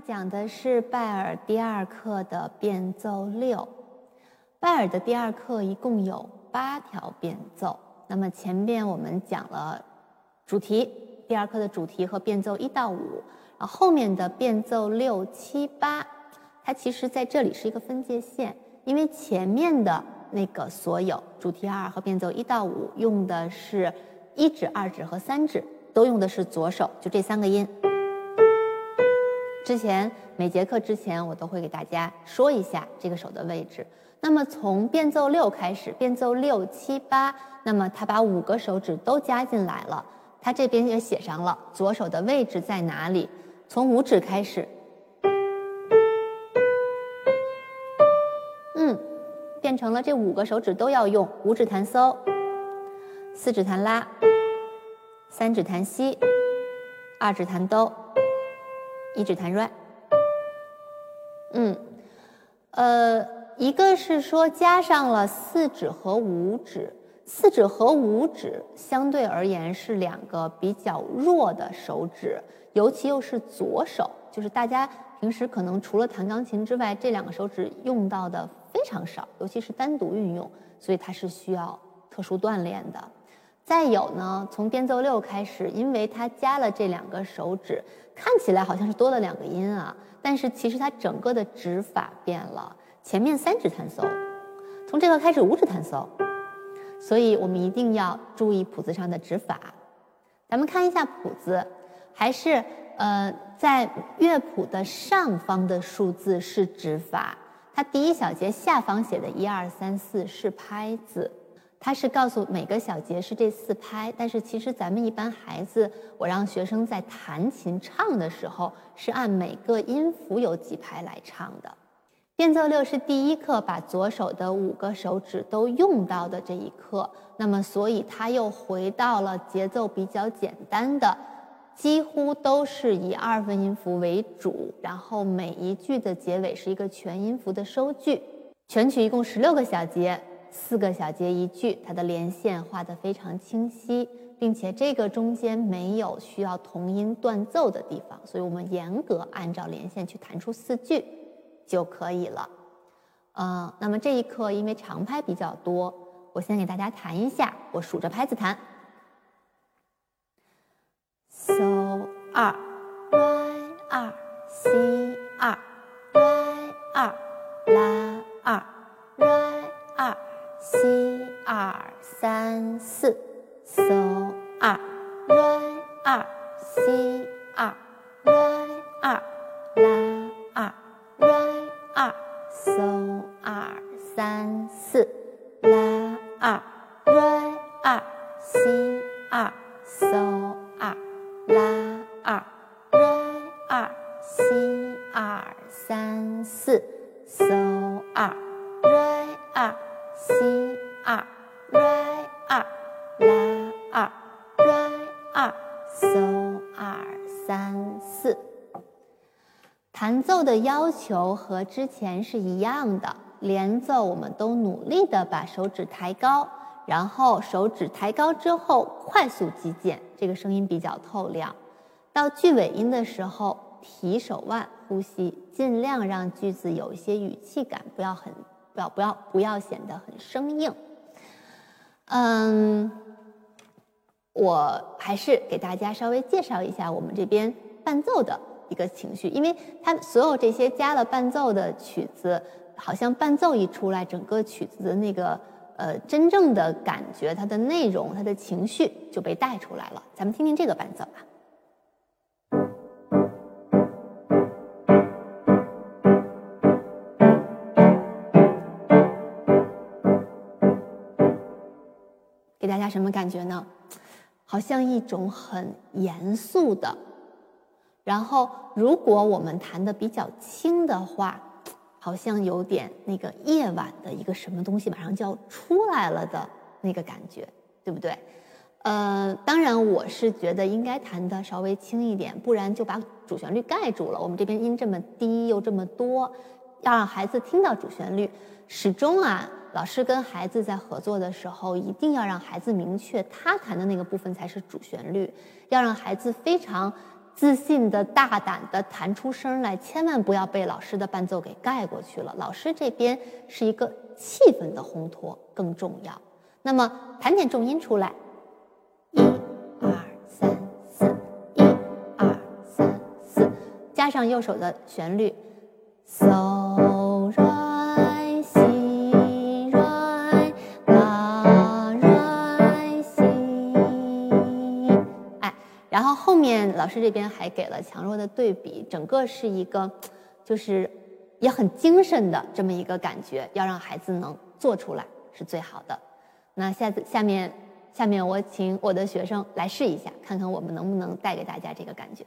讲的是拜尔第二课的变奏六。拜尔的第二课一共有八条变奏。那么前边我们讲了主题，第二课的主题和变奏一到五，然后后面的变奏六七八，它其实在这里是一个分界线，因为前面的那个所有主题二和变奏一到五用的是一指、二指和三指，都用的是左手，就这三个音。之前每节课之前，我都会给大家说一下这个手的位置。那么从变奏六开始，变奏六七八，那么他把五个手指都加进来了。他这边也写上了左手的位置在哪里。从五指开始，嗯，变成了这五个手指都要用五指弹嗦，四指弹拉，三指弹西，二指弹哆。一指弹 re，嗯，呃，一个是说加上了四指和五指，四指和五指相对而言是两个比较弱的手指，尤其又是左手，就是大家平时可能除了弹钢琴之外，这两个手指用到的非常少，尤其是单独运用，所以它是需要特殊锻炼的。再有呢，从变奏六开始，因为它加了这两个手指，看起来好像是多了两个音啊，但是其实它整个的指法变了。前面三指弹奏，从这个开始五指弹奏，所以我们一定要注意谱子上的指法。咱们看一下谱子，还是呃，在乐谱的上方的数字是指法，它第一小节下方写的一二三四是拍子。它是告诉每个小节是这四拍，但是其实咱们一般孩子，我让学生在弹琴唱的时候是按每个音符有几拍来唱的。变奏六是第一课把左手的五个手指都用到的这一课，那么所以它又回到了节奏比较简单的，几乎都是以二分音符为主，然后每一句的结尾是一个全音符的收句。全曲一共十六个小节。四个小节一句，它的连线画得非常清晰，并且这个中间没有需要同音断奏的地方，所以我们严格按照连线去弹出四句就可以了。嗯，那么这一课因为长拍比较多，我先给大家弹一下，我数着拍子弹：so 二，re 二，si 二，re 二，拉二，r。西二三四，so 二，re 二，si 二，re 二，拉二，re 二，so 二三四，拉二，re 二，si 二，so 二，拉二，re 二，si 二三四，so 二，re 二。C 二，Re 二，拉二，Re 二，So 二三四。弹奏的要求和之前是一样的，连奏我们都努力的把手指抬高，然后手指抬高之后快速击键，这个声音比较透亮。到句尾音的时候提手腕呼吸，尽量让句子有一些语气感，不要很。不要不要不要显得很生硬。嗯，我还是给大家稍微介绍一下我们这边伴奏的一个情绪，因为它所有这些加了伴奏的曲子，好像伴奏一出来，整个曲子的那个呃真正的感觉，它的内容，它的情绪就被带出来了。咱们听听这个伴奏吧。给大家什么感觉呢？好像一种很严肃的，然后如果我们弹的比较轻的话，好像有点那个夜晚的一个什么东西马上就要出来了的那个感觉，对不对？呃，当然我是觉得应该弹的稍微轻一点，不然就把主旋律盖住了。我们这边音这么低又这么多，要让孩子听到主旋律，始终啊。老师跟孩子在合作的时候，一定要让孩子明确他弹的那个部分才是主旋律，要让孩子非常自信的、大胆的弹出声来，千万不要被老师的伴奏给盖过去了。老师这边是一个气氛的烘托更重要。那么弹点重音出来，一、二、三、四，一、二、三、四，加上右手的旋律，so 老师这边还给了强弱的对比，整个是一个就是也很精神的这么一个感觉，要让孩子能做出来是最好的。那下次下面下面我请我的学生来试一下，看看我们能不能带给大家这个感觉。